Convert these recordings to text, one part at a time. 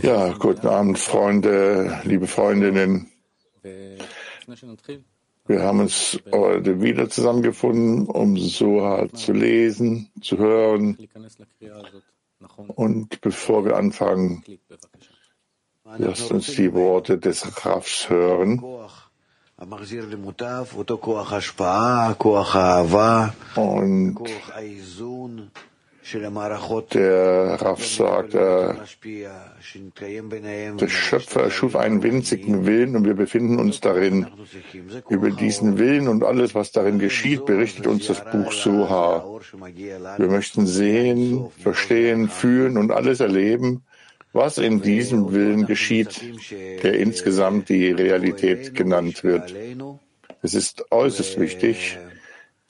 Ja, guten Abend, Freunde, liebe Freundinnen. Wir haben uns heute wieder zusammengefunden, um Soha zu lesen, zu hören. Und bevor wir anfangen, lasst uns die Worte des Rafs hören. Und der Raff sagt, äh, der Schöpfer schuf einen winzigen Willen und wir befinden uns darin. Über diesen Willen und alles, was darin geschieht, berichtet uns das Buch Soha. Wir möchten sehen, verstehen, fühlen und alles erleben, was in diesem Willen geschieht, der insgesamt die Realität genannt wird. Es ist äußerst wichtig,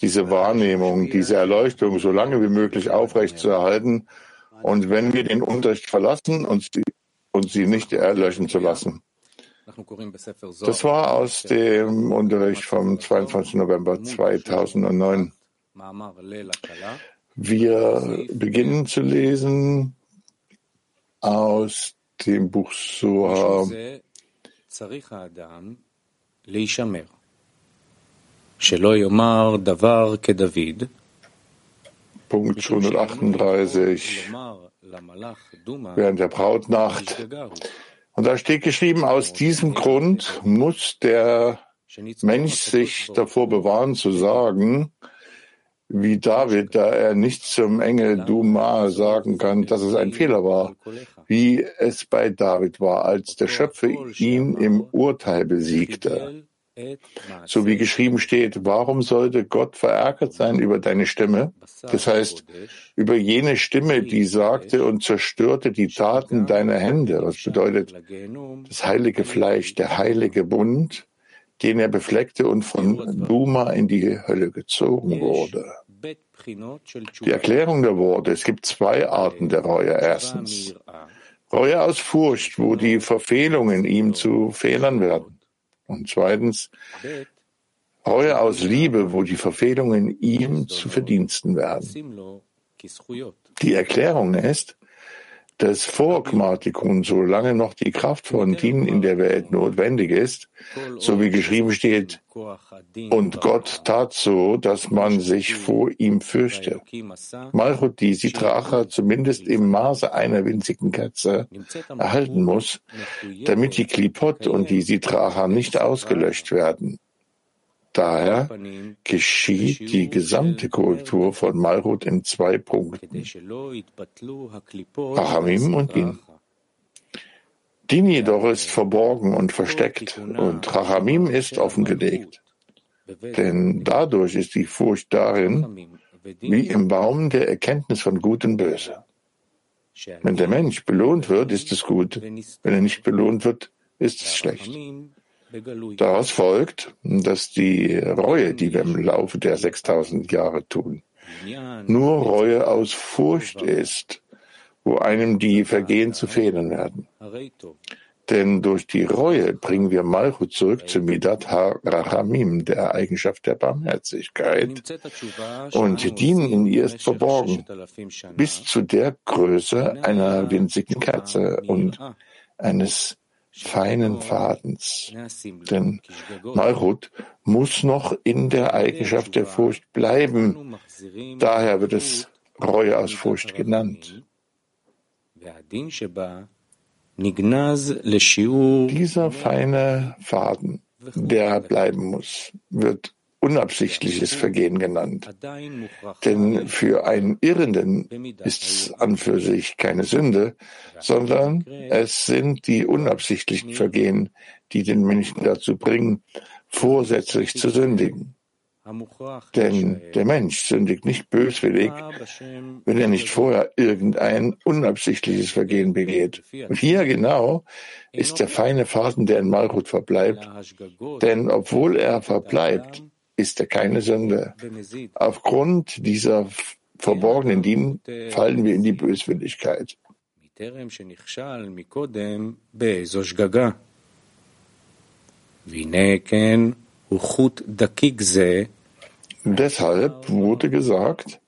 diese Wahrnehmung, diese Erleuchtung so lange wie möglich aufrechtzuerhalten und wenn wir den Unterricht verlassen, uns die, und sie nicht erlöschen zu lassen. Das war aus dem Unterricht vom 22. November 2009. Wir beginnen zu lesen aus dem Buch Soha. Punkt 138 während der Brautnacht. Und da steht geschrieben, aus diesem Grund muss der Mensch sich davor bewahren zu sagen, wie David, da er nicht zum Engel Duma sagen kann, dass es ein Fehler war, wie es bei David war, als der Schöpfer ihn im Urteil besiegte. So wie geschrieben steht, warum sollte Gott verärgert sein über deine Stimme? Das heißt, über jene Stimme, die sagte und zerstörte die Taten deiner Hände. Was bedeutet das heilige Fleisch, der heilige Bund, den er befleckte und von Duma in die Hölle gezogen wurde. Die Erklärung der Worte. Es gibt zwei Arten der Reue. Erstens, Reue aus Furcht, wo die Verfehlungen ihm zu Fehlern werden. Und zweitens, Reue aus Liebe, wo die Verfehlungen ihm zu Verdiensten werden. Die Erklärung ist, dass vor Gmatikun, solange noch die Kraft von Din in der Welt notwendig ist, so wie geschrieben steht, und Gott tat so, dass man sich vor ihm fürchte. Malchut, die Sitracha zumindest im Maße einer winzigen Katze erhalten muss, damit die Klipot und die Sitracha nicht ausgelöscht werden. Daher geschieht die gesamte Korrektur von Malrut in zwei Punkten. Rachamim und Din. Din jedoch ist verborgen und versteckt und Rachamim ist offengelegt. Denn dadurch ist die Furcht darin, wie im Baum der Erkenntnis von Gut und Böse. Wenn der Mensch belohnt wird, ist es gut. Wenn er nicht belohnt wird, ist es schlecht. Daraus folgt, dass die Reue, die wir im Laufe der 6000 Jahre tun, nur Reue aus Furcht ist, wo einem die Vergehen zu fehlen werden. Denn durch die Reue bringen wir Malchut zurück zu Midat HaRachamim, der Eigenschaft der Barmherzigkeit, und dienen in ihr ist verborgen, bis zu der Größe einer winzigen Kerze und eines feinen Fadens. Denn Malchut muss noch in der Eigenschaft der Furcht bleiben. Daher wird es Reue aus Furcht genannt. Dieser feine Faden, der bleiben muss, wird unabsichtliches Vergehen genannt. Denn für einen Irrenden ist es an für sich keine Sünde, sondern es sind die unabsichtlichen Vergehen, die den Menschen dazu bringen, vorsätzlich zu sündigen. Denn der Mensch sündigt nicht böswillig, wenn er nicht vorher irgendein unabsichtliches Vergehen begeht. Und hier genau ist der feine Faden, der in Malchut verbleibt. Denn obwohl er verbleibt, ist er keine Sünde. Aufgrund dieser verborgenen Dienen fallen wir in die Böswilligkeit. Deshalb wurde gesagt,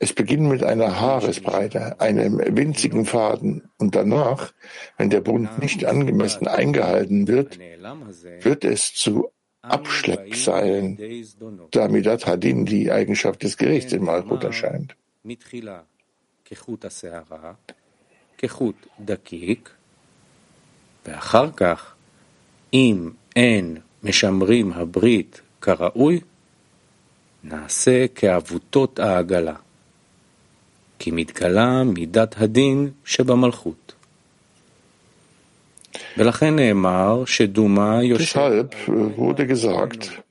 Es beginnt mit einer Haaresbreite, einem winzigen Faden, und danach, wenn der Bund nicht angemessen eingehalten wird, wird es zu Abschleppseilen, da Midat Hadin die Eigenschaft des Gerichts in Malchut erscheint. ואחר כך, אם אין משמרים הברית כראוי, נעשה כעבותות העגלה. כי מתגלה מידת הדין שבמלכות. Deshalb wurde gesagt,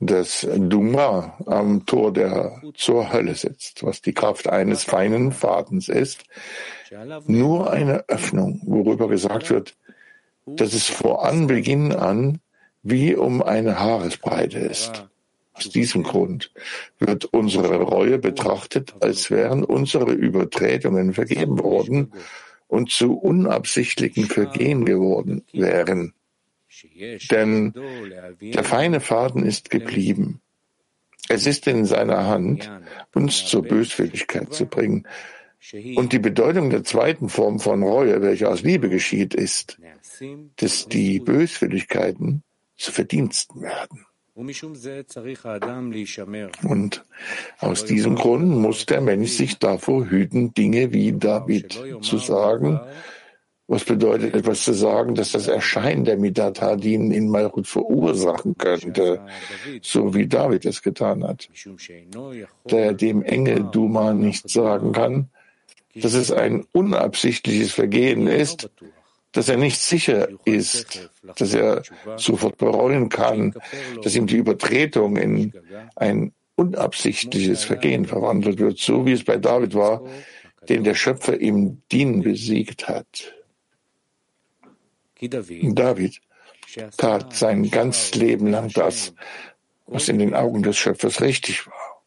dass Duma am Tor der zur Hölle sitzt, was die Kraft eines feinen Fadens ist, nur eine Öffnung, worüber gesagt wird, dass es vor Anbeginn an wie um eine Haaresbreite ist. Aus diesem Grund wird unsere Reue betrachtet, als wären unsere Übertretungen vergeben worden und zu unabsichtlichen Vergehen geworden wären. Denn der feine Faden ist geblieben. Es ist in seiner Hand, uns zur Böswilligkeit zu bringen. Und die Bedeutung der zweiten Form von Reue, welche aus Liebe geschieht, ist, dass die Böswilligkeiten zu Verdiensten werden. Und aus diesem Grund muss der Mensch sich davor hüten, Dinge wie David zu sagen. Was bedeutet etwas zu sagen, dass das Erscheinen der Midat Hadin in Malchut verursachen könnte, so wie David es getan hat. Da er dem Engel Duma nicht sagen kann, dass es ein unabsichtliches Vergehen ist, dass er nicht sicher ist, dass er sofort bereuen kann, dass ihm die Übertretung in ein unabsichtliches Vergehen verwandelt wird, so wie es bei David war, den der Schöpfer im Dien besiegt hat. David tat sein ganzes Leben lang das, was in den Augen des Schöpfers richtig war.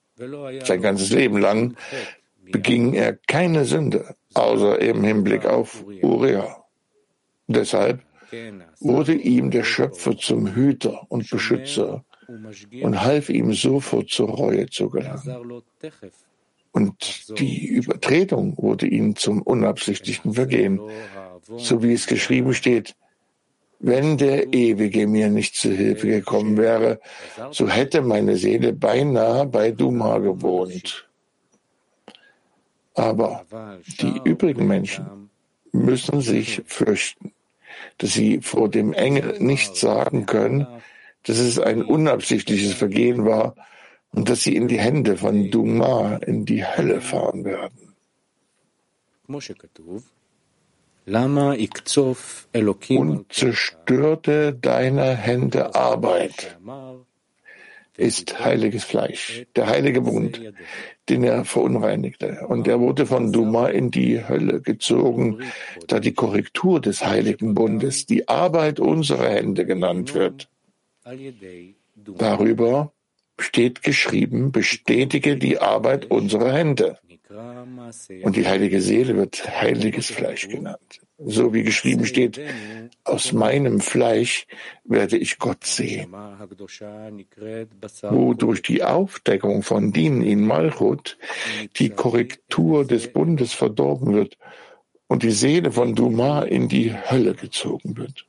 Sein ganzes Leben lang beging er keine Sünde, außer im Hinblick auf Uriah. Deshalb wurde ihm der Schöpfer zum Hüter und Beschützer und half ihm sofort zur Reue zu gelangen. Und die Übertretung wurde ihm zum unabsichtlichen Vergehen, so wie es geschrieben steht, wenn der Ewige mir nicht zu Hilfe gekommen wäre, so hätte meine Seele beinahe bei Duma gewohnt. Aber die übrigen Menschen müssen sich fürchten dass sie vor dem Engel nicht sagen können, dass es ein unabsichtliches Vergehen war und dass sie in die Hände von Duma in die Hölle fahren werden. Und zerstörte deine Hände Arbeit ist heiliges Fleisch, der heilige Bund, den er verunreinigte. Und er wurde von Duma in die Hölle gezogen, da die Korrektur des heiligen Bundes die Arbeit unserer Hände genannt wird. Darüber steht geschrieben, bestätige die Arbeit unserer Hände. Und die heilige Seele wird heiliges Fleisch genannt so wie geschrieben steht, aus meinem Fleisch werde ich Gott sehen. Wo durch die Aufdeckung von Din in Malchut die Korrektur des Bundes verdorben wird und die Seele von Duma in die Hölle gezogen wird.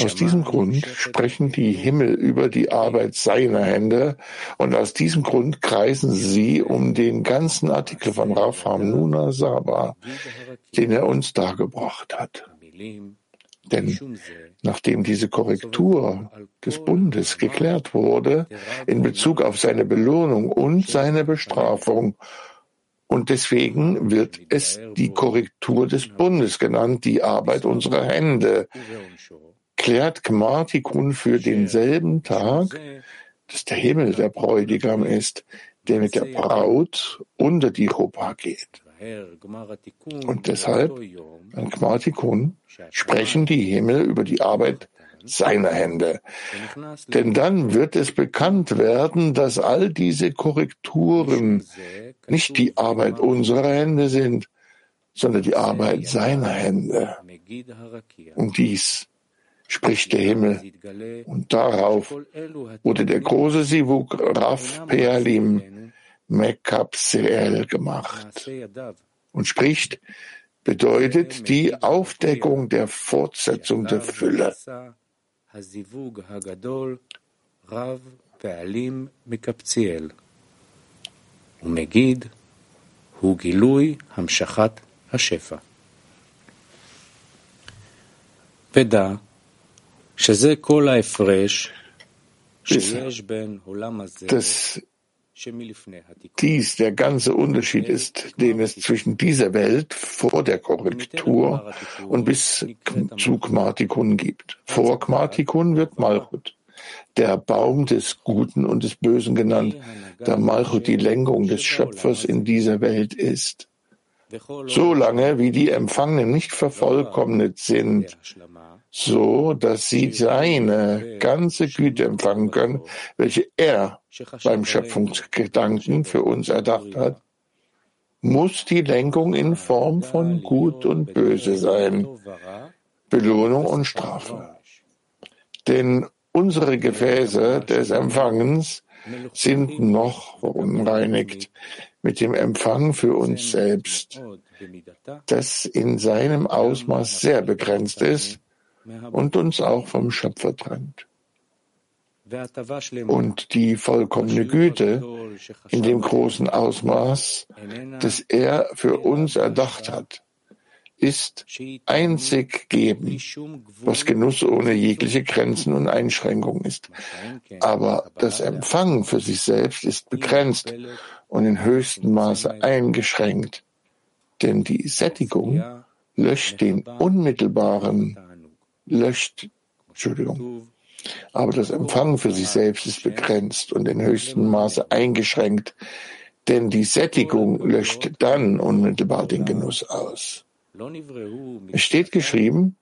Aus diesem Grund sprechen die Himmel über die Arbeit seiner Hände und aus diesem Grund kreisen sie um den ganzen Artikel von Rafam Nuna Saba, den er uns dargebracht hat. Denn nachdem diese Korrektur des Bundes geklärt wurde in Bezug auf seine Belohnung und seine Bestrafung, und deswegen wird es die Korrektur des Bundes genannt, die Arbeit unserer Hände, klärt Gmartikun für denselben Tag, dass der Himmel der Bräutigam ist, der mit der Braut unter die Chuppah geht. Und deshalb, an Gmartikun, sprechen die Himmel über die Arbeit seiner Hände. Denn dann wird es bekannt werden, dass all diese Korrekturen nicht die Arbeit unserer Hände sind, sondern die Arbeit seiner Hände. Und dies spricht der Himmel. Und darauf wurde der große Sivuk Raf Pealim Mekapseel gemacht. Und spricht, bedeutet die Aufdeckung der Fortsetzung der Fülle. ומגיד הוא גילוי המשכת השפע. ודע שזה כל ההפרש שיש בין עולם הזה dies der ganze Unterschied ist, den es zwischen dieser Welt vor der Korrektur und bis zu Kmartikun gibt. Vor Kmartikun wird Malchut, der Baum des Guten und des Bösen genannt, da Malchut die Lenkung des Schöpfers in dieser Welt ist. Solange wie die Empfangenen nicht vervollkommnet sind, so dass sie seine ganze Güte empfangen können, welche er beim Schöpfungsgedanken für uns erdacht hat, muss die Lenkung in Form von Gut und Böse sein, Belohnung und Strafe. Denn unsere Gefäße des Empfangens sind noch verunreinigt mit dem Empfang für uns selbst, das in seinem Ausmaß sehr begrenzt ist und uns auch vom Schöpfer trennt. Und die vollkommene Güte in dem großen Ausmaß, das er für uns erdacht hat, ist einzig geben, was Genuss ohne jegliche Grenzen und Einschränkungen ist. Aber das Empfangen für sich selbst ist begrenzt und in höchstem Maße eingeschränkt, denn die Sättigung löscht den unmittelbaren löscht, Entschuldigung, aber das Empfangen für sich selbst ist begrenzt und in höchstem Maße eingeschränkt, denn die Sättigung löscht dann unmittelbar den Genuss aus. Es steht geschrieben,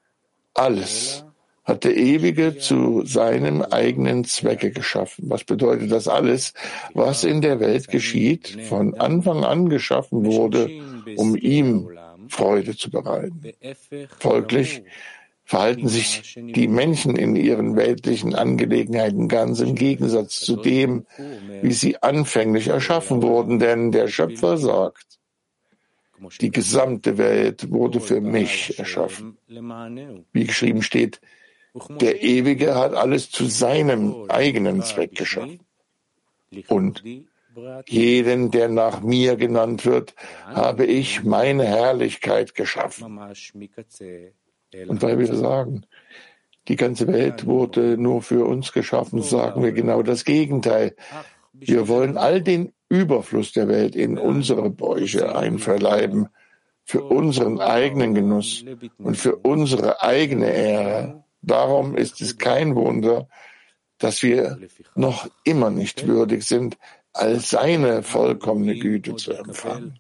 alles hat der Ewige zu seinem eigenen Zwecke geschaffen. Was bedeutet das alles, was in der Welt geschieht, von Anfang an geschaffen wurde, um ihm Freude zu bereiten. Folglich verhalten sich die Menschen in ihren weltlichen Angelegenheiten ganz im Gegensatz zu dem, wie sie anfänglich erschaffen wurden, denn der Schöpfer sagt, die gesamte Welt wurde für mich erschaffen. Wie geschrieben steht, der Ewige hat alles zu seinem eigenen Zweck geschaffen. Und jeden, der nach mir genannt wird, habe ich meine Herrlichkeit geschaffen. Und weil wir sagen, die ganze Welt wurde nur für uns geschaffen, sagen wir genau das Gegenteil. Wir wollen all den Überfluss der Welt in unsere Bäuche einverleiben, für unseren eigenen Genuss und für unsere eigene Ehre. Darum ist es kein Wunder, dass wir noch immer nicht würdig sind, all seine vollkommene Güte zu empfangen.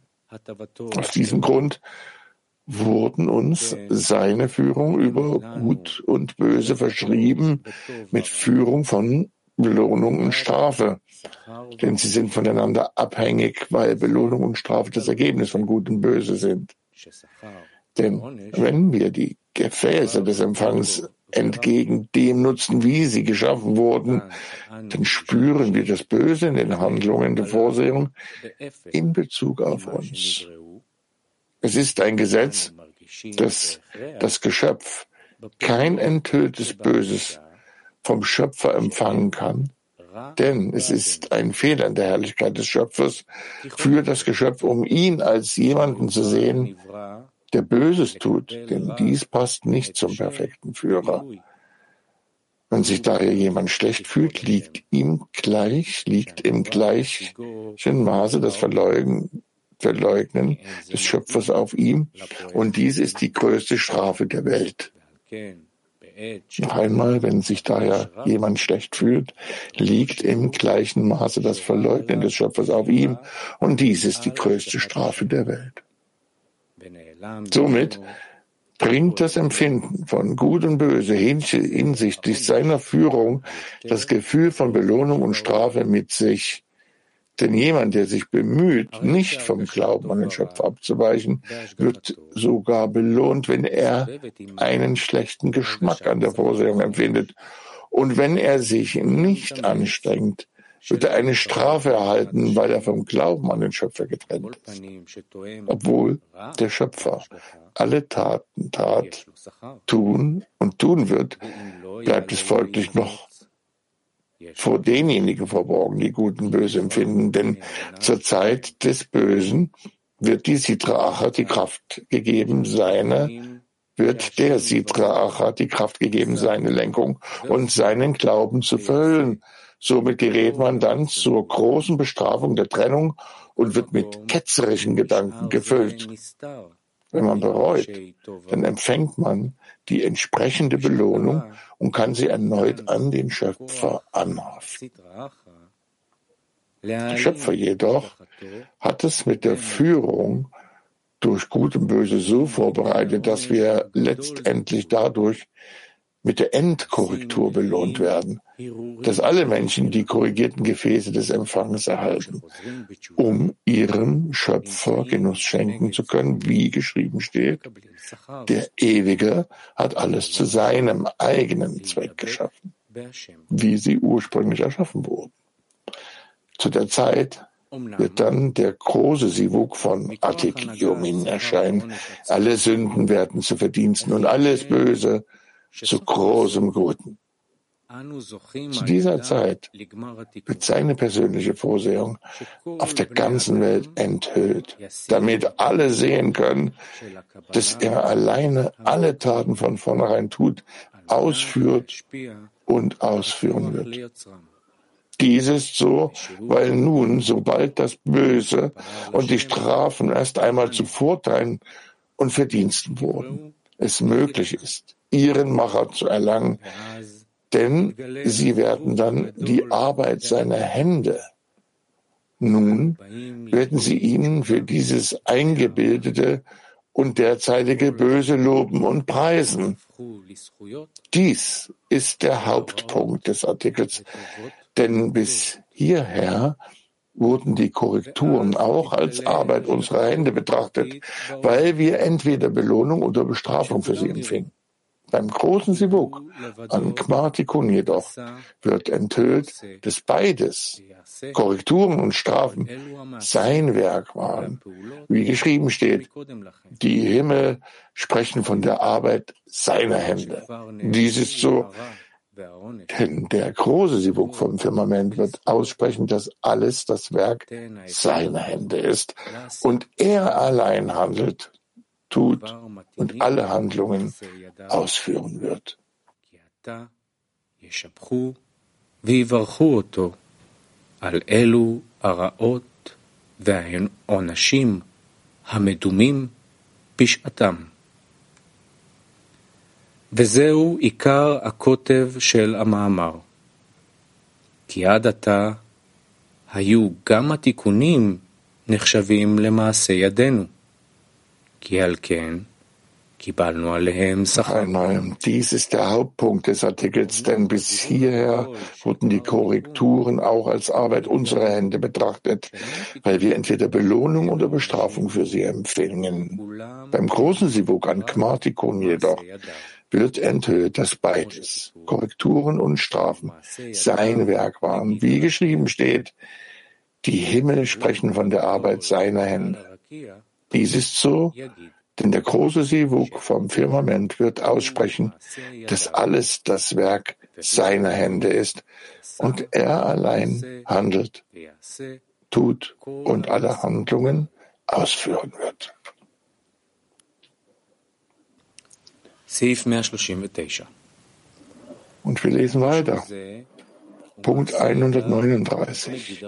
Aus diesem Grund wurden uns seine Führung über Gut und Böse verschrieben mit Führung von Belohnung und Strafe. Denn sie sind voneinander abhängig, weil Belohnung und Strafe das Ergebnis von Gut und Böse sind. Denn wenn wir die Gefäße des Empfangs entgegen dem nutzen, wie sie geschaffen wurden, dann spüren wir das Böse in den Handlungen der Vorsehung in Bezug auf uns. Es ist ein Gesetz, dass das Geschöpf kein enthülltes Böses vom Schöpfer empfangen kann, denn es ist ein Fehler in der Herrlichkeit des Schöpfers für das Geschöpf, um ihn als jemanden zu sehen, der Böses tut, denn dies passt nicht zum perfekten Führer. Wenn sich daher jemand schlecht fühlt, liegt ihm gleich, liegt im gleichen Maße das Verleugnen Verleugnen des Schöpfers auf ihm, und dies ist die größte Strafe der Welt. Noch einmal, wenn sich daher jemand schlecht fühlt, liegt im gleichen Maße das Verleugnen des Schöpfers auf ihm, und dies ist die größte Strafe der Welt. Somit bringt das Empfinden von Gut und Böse hinsichtlich seiner Führung das Gefühl von Belohnung und Strafe mit sich, Denn jemand, der sich bemüht, nicht vom Glauben an den Schöpfer abzuweichen, wird sogar belohnt, wenn er einen schlechten Geschmack an der Vorsehung empfindet. Und wenn er sich nicht anstrengt, wird er eine Strafe erhalten, weil er vom Glauben an den Schöpfer getrennt ist. Obwohl der Schöpfer alle Taten tat, tun und tun wird, bleibt es folglich noch vor denjenigen verborgen, die Gut und Böse empfinden, denn zur Zeit des Bösen wird die Sitra Achat die Kraft gegeben, seine, wird der Sitra Achat die Kraft gegeben, seine Lenkung und seinen Glauben zu verhüllen. Somit gerät man dann zur großen Bestrafung der Trennung und wird mit ketzerischen Gedanken gefüllt. Wenn man bereut, dann empfängt man die entsprechende Belohnung und kann sie erneut an den Schöpfer anhaften. Der Schöpfer jedoch hat es mit der Führung durch Gut und Böse so vorbereitet, dass wir letztendlich dadurch mit der Endkorrektur belohnt werden, dass alle Menschen die korrigierten Gefäße des Empfangs erhalten, um ihrem Schöpfer Genuss schenken zu können, wie geschrieben steht. Der Ewige hat alles zu seinem eigenen Zweck geschaffen, wie sie ursprünglich erschaffen wurden. Zu der Zeit wird dann der große Sivuk von Atik Yomin erscheinen. Alle Sünden werden zu Verdiensten und alles Böse zu großem Guten. Zu dieser Zeit wird seine persönliche Vorsehung auf der ganzen Welt enthüllt, damit alle sehen können, dass er alleine alle Taten von vornherein tut, ausführt und ausführen wird. Dies ist so, weil nun, sobald das Böse und die Strafen erst einmal zu Vorteilen und Verdiensten wurden, es möglich ist, ihren Macher zu erlangen, denn sie werden dann die Arbeit seiner Hände. Nun werden sie ihn für dieses eingebildete und derzeitige Böse loben und preisen. Dies ist der Hauptpunkt des Artikels, denn bis hierher wurden die Korrekturen auch als Arbeit unserer Hände betrachtet, weil wir entweder Belohnung oder Bestrafung für sie empfingen. Beim großen Sivuk an Kmartikun jedoch wird enthüllt, dass beides, Korrekturen und Strafen, sein Werk waren. Wie geschrieben steht, die Himmel sprechen von der Arbeit seiner Hände. Dies ist so, denn der große Sivuk vom Firmament wird aussprechen, dass alles das Werk seiner Hände ist und er allein handelt tut und alle Handlungen ausführen wird. על אלו הרעות והעונשים המדומים בשעתם. וזהו עיקר הקוטב של המאמר. כי עד עתה היו גם התיקונים נחשבים למעשה ידינו. Dies ist der Hauptpunkt des Artikels, denn bis hierher wurden die Korrekturen auch als Arbeit unserer Hände betrachtet, weil wir entweder Belohnung oder Bestrafung für sie empfingen. Beim großen Sivuk an Kmartikun jedoch wird enthüllt, dass beides, Korrekturen und Strafen, sein Werk waren. Wie geschrieben steht, die Himmel sprechen von der Arbeit seiner Hände. Dies ist so, denn der große Sivuk vom Firmament wird aussprechen, dass alles das Werk seiner Hände ist und er allein handelt, tut und alle Handlungen ausführen wird. Und wir lesen weiter. Punkt 139.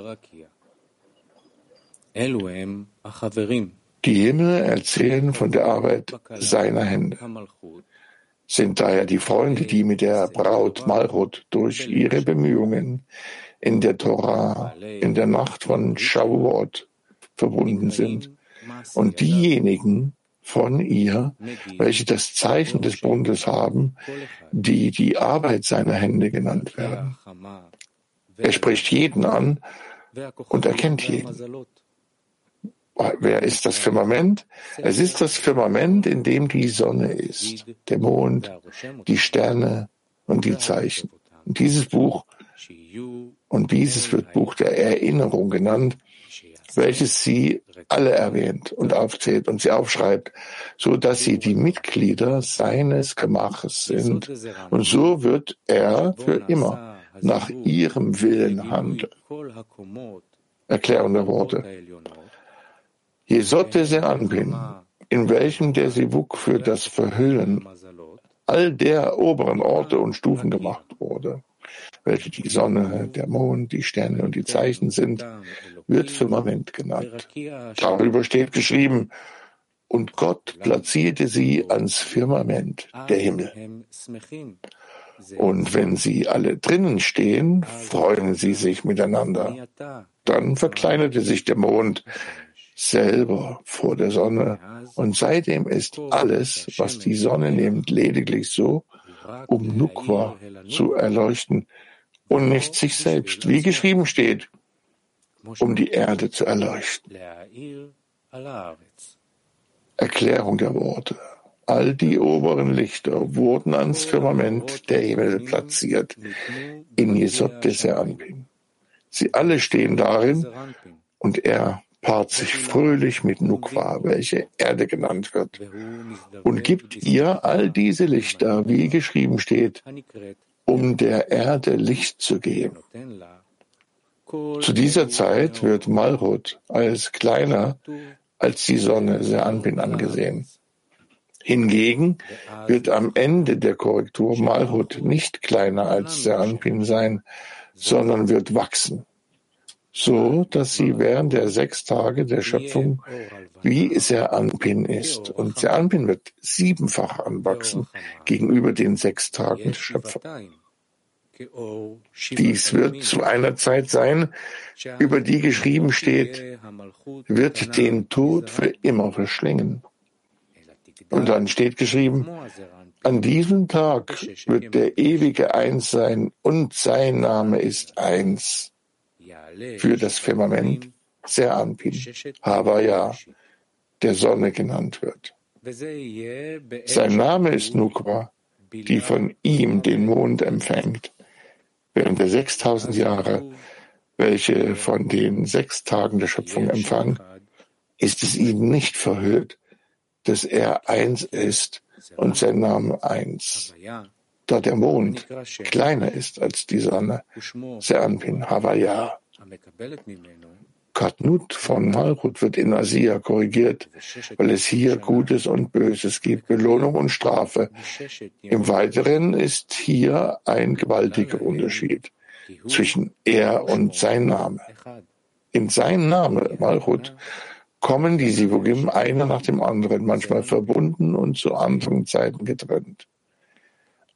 Die Himmel erzählen von der Arbeit seiner Hände, sind daher die Freunde, die mit der Braut Malchut durch ihre Bemühungen in der Torah, in der Nacht von Shavuot verbunden sind, und diejenigen von ihr, welche das Zeichen des Bundes haben, die die Arbeit seiner Hände genannt werden. Er spricht jeden an, und erkennt jeden. Wer ist das Firmament? Es ist das Firmament, in dem die Sonne ist, der Mond, die Sterne und die Zeichen. Und dieses Buch, und dieses wird Buch der Erinnerung genannt, welches sie alle erwähnt und aufzählt und sie aufschreibt, so dass sie die Mitglieder seines Gemaches sind. Und so wird er für immer nach ihrem Willen handeln. Erklärende Worte. Jesod der Anpin, in welchem der Sivuk für das Verhüllen all der oberen Orte und Stufen gemacht wurde, welche die Sonne, der Mond, die Sterne und die Zeichen sind, wird Firmament genannt. Darüber steht geschrieben, und Gott platzierte sie ans Firmament, der Himmel. Und wenn sie alle drinnen stehen, freuen sie sich miteinander. Dann verkleinerte sich der Mond, selber vor der Sonne. Und seitdem ist alles, was die Sonne nimmt, lediglich so, um Nukwa zu erleuchten und nicht sich selbst, wie geschrieben steht, um die Erde zu erleuchten. Erklärung der Worte. All die oberen Lichter wurden ans Firmament der Himmel platziert, in Jesod des Anpin. Sie alle stehen darin und er paart sich fröhlich mit Nukwa, welche Erde genannt wird, und gibt ihr all diese Lichter, wie geschrieben steht, um der Erde Licht zu geben. Zu dieser Zeit wird Malhut als kleiner als die Sonne Seanpin angesehen. Hingegen wird am Ende der Korrektur Malhut nicht kleiner als Seanpin sein, sondern wird wachsen so dass sie während der sechs Tage der Schöpfung wie Seranpin ist. Und Seranpin wird siebenfach anwachsen gegenüber den sechs Tagen der Schöpfung. Dies wird zu einer Zeit sein, über die geschrieben steht, wird den Tod für immer verschlingen. Und dann steht geschrieben, an diesem Tag wird der Ewige eins sein und sein Name ist eins für das Firmament Seranpin, Havaya, der Sonne genannt wird. Sein Name ist Nukwa, die von ihm den Mond empfängt, während der 6000 Jahre, welche von den sechs Tagen der Schöpfung empfangen, ist es ihm nicht verhüllt, dass er eins ist und sein Name eins da der Mond kleiner ist als die Sonne, Seanpin Havaya. Katnut von Malchut wird in Asia korrigiert, weil es hier Gutes und Böses gibt, Belohnung und Strafe. Im Weiteren ist hier ein gewaltiger Unterschied zwischen er und sein Name. In sein Name, Malchut, kommen die Sivugim einer nach dem anderen, manchmal verbunden und zu anderen Zeiten getrennt.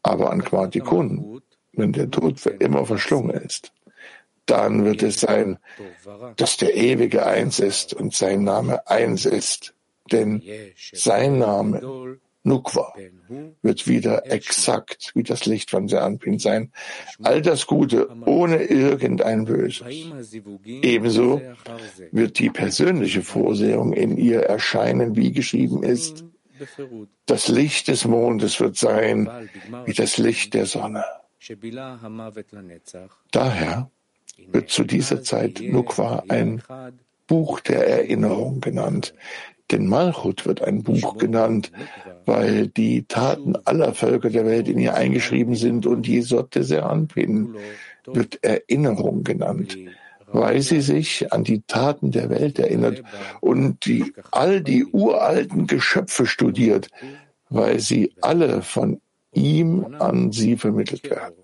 Aber an Quantikun, wenn der Tod für immer verschlungen ist, dann wird es sein, dass der Ewige eins ist und sein Name eins ist. Denn sein Name, Nukwa, wird wieder exakt wie das Licht von Seanpin sein. All das Gute ohne irgendein Böses. Ebenso wird die persönliche Vorsehung in ihr erscheinen, wie geschrieben ist. Das Licht des Mondes wird sein wie das Licht der Sonne. Daher zu dieser Zeit Nukwa ein Buch der Erinnerung genannt. Denn Malchut wird ein Buch genannt, weil die Taten aller Völker der Welt in ihr eingeschrieben sind und Jesod de Seranpin wird Erinnerung genannt, weil sie sich an die Taten der Welt erinnert und die, all die uralten Geschöpfe studiert, weil sie alle von ihm an sie vermittelt werden.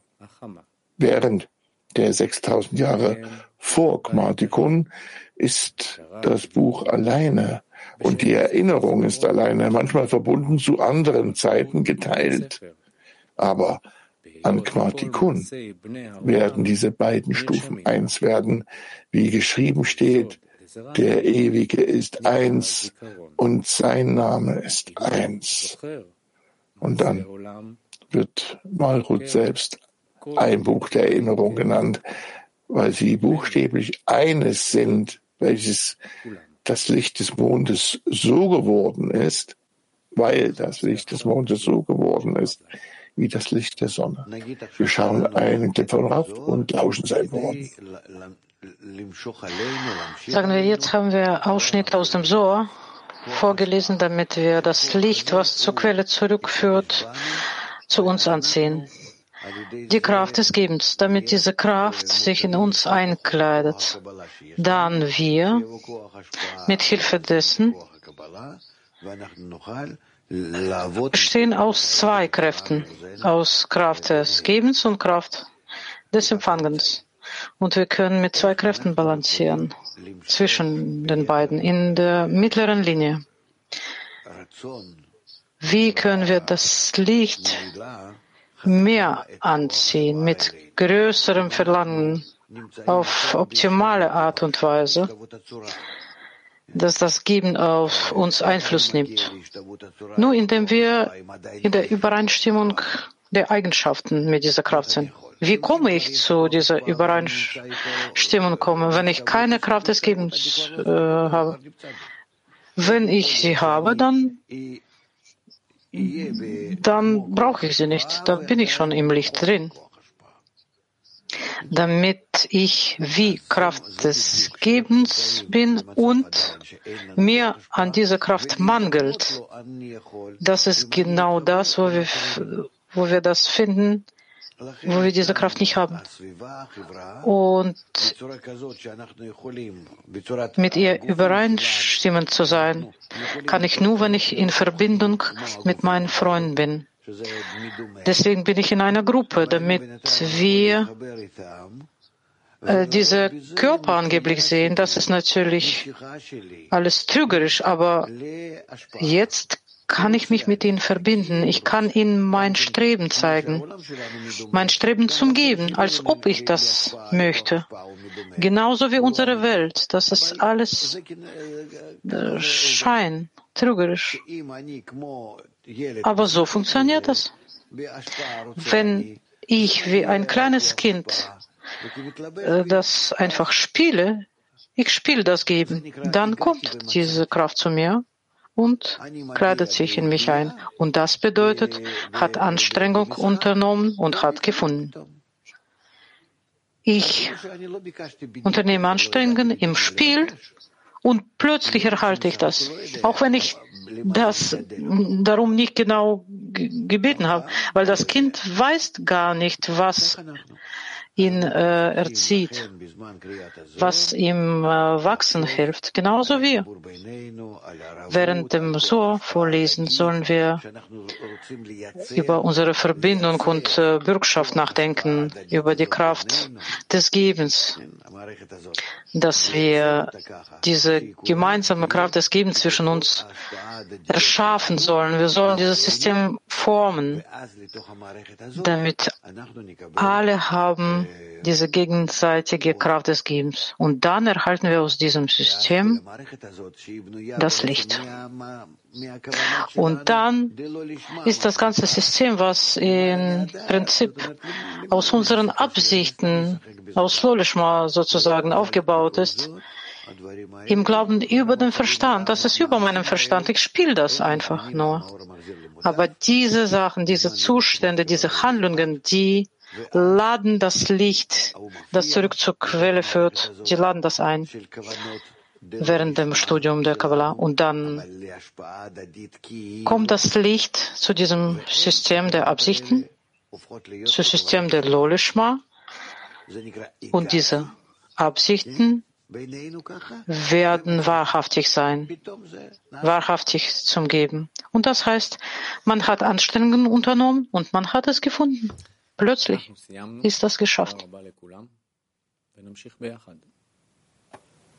Während der 6000 Jahre vor Gmartikun ist das Buch alleine und die Erinnerung ist alleine, manchmal verbunden zu anderen Zeiten geteilt. Aber an Gmartikun werden diese beiden Stufen eins werden, wie geschrieben steht, der Ewige ist eins und sein Name ist eins. Und dann wird Malhut selbst ein Buch der Erinnerung genannt, weil sie buchstäblich eines sind, welches das Licht des Mondes so geworden ist, weil das Licht des Mondes so geworden ist, wie das Licht der Sonne. Wir schauen einen Clip von Raff und lauschen sein Wort. Sagen wir, jetzt haben wir Ausschnitte aus dem Sohr vorgelesen, damit wir das Licht, was zur Quelle zurückführt, zu uns anziehen. Die Kraft des Gebens, damit diese Kraft sich in uns einkleidet. Dann wir mit Hilfe dessen bestehen aus zwei Kräften, aus Kraft des Gebens und Kraft des Empfangens. Und wir können mit zwei Kräften balancieren zwischen den beiden in der mittleren Linie. Wie können wir das Licht mehr anziehen mit größerem Verlangen auf optimale Art und Weise, dass das Geben auf uns Einfluss nimmt. Nur indem wir in der Übereinstimmung der Eigenschaften mit dieser Kraft sind. Wie komme ich zu dieser Übereinstimmung komme, wenn ich keine Kraft des Gebens äh, habe? Wenn ich sie habe, dann, dann brauche ich sie nicht. Dann bin ich schon im Licht drin. Damit ich wie Kraft des Gebens bin und mir an dieser Kraft mangelt. Das ist genau das, wo wir, wo wir das finden, wo wir diese Kraft nicht haben. Und mit ihr übereinstimmend zu sein, kann ich nur, wenn ich in Verbindung mit meinen Freunden bin. Deswegen bin ich in einer Gruppe, damit wir äh, diese Körper angeblich sehen. Das ist natürlich alles trügerisch, aber jetzt kann ich mich mit ihnen verbinden. Ich kann ihnen mein Streben zeigen, mein Streben zum Geben, als ob ich das möchte. Genauso wie unsere Welt. Das ist alles äh, Schein, trügerisch. Aber so funktioniert das. Wenn ich wie ein kleines Kind äh, das einfach spiele, ich spiele das Geben, dann kommt diese Kraft zu mir und kleidet sich in mich ein. Und das bedeutet, hat Anstrengung unternommen und hat gefunden. Ich unternehme Anstrengungen im Spiel und plötzlich erhalte ich das. Auch wenn ich das darum nicht genau gebeten habe, weil das Kind weiß gar nicht, was ihn äh, erzieht, was ihm äh, wachsen hilft, genauso wie. Während dem So vorlesen sollen wir über unsere Verbindung und äh, Bürgschaft nachdenken, über die Kraft des Gebens, dass wir diese gemeinsame Kraft des Gebens zwischen uns erschaffen sollen. Wir sollen dieses System formen, damit alle haben diese gegenseitige Kraft des Gebens. Und dann erhalten wir aus diesem System das Licht. Und dann ist das ganze System, was im Prinzip aus unseren Absichten, aus Lolishma sozusagen aufgebaut ist, im Glauben über den Verstand. Das ist über meinen Verstand. Ich spiele das einfach nur. Aber diese Sachen, diese Zustände, diese Handlungen, die laden das Licht, das zurück zur Quelle führt, die laden das ein während dem Studium der Kabbalah. Und dann kommt das Licht zu diesem System der Absichten, zu System der Lolishma. Und diese Absichten werden wahrhaftig sein, wahrhaftig zum Geben. Und das heißt, man hat Anstrengungen unternommen und man hat es gefunden. Plötzlich ist das geschafft.